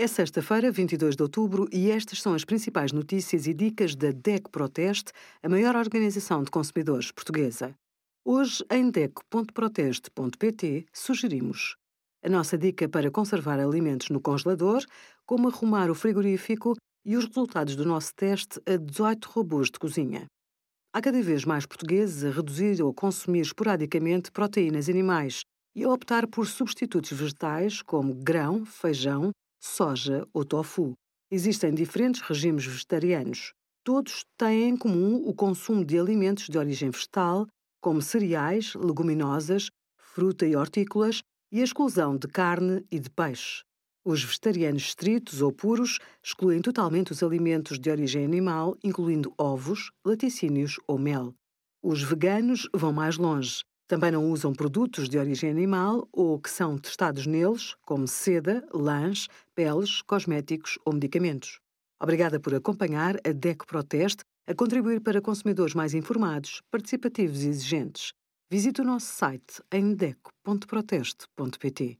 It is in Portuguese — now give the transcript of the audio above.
É sexta-feira, 22 de outubro, e estas são as principais notícias e dicas da DEC Proteste, a maior organização de consumidores portuguesa. Hoje, em DEC.proteste.pt, sugerimos a nossa dica para conservar alimentos no congelador, como arrumar o frigorífico e os resultados do nosso teste a 18 robôs de cozinha. Há cada vez mais portugueses a reduzir ou consumir esporadicamente proteínas animais e a optar por substitutos vegetais como grão, feijão, soja ou tofu. Existem diferentes regimes vegetarianos. Todos têm em comum o consumo de alimentos de origem vegetal, como cereais, leguminosas, fruta e hortícolas, e a exclusão de carne e de peixe. Os vegetarianos estritos ou puros excluem totalmente os alimentos de origem animal, incluindo ovos, laticínios ou mel. Os veganos vão mais longe. Também não usam produtos de origem animal ou que são testados neles, como seda, lãs, peles, cosméticos ou medicamentos. Obrigada por acompanhar a DECO Proteste a contribuir para consumidores mais informados, participativos e exigentes. Visite o nosso site em deco.proteste.pt.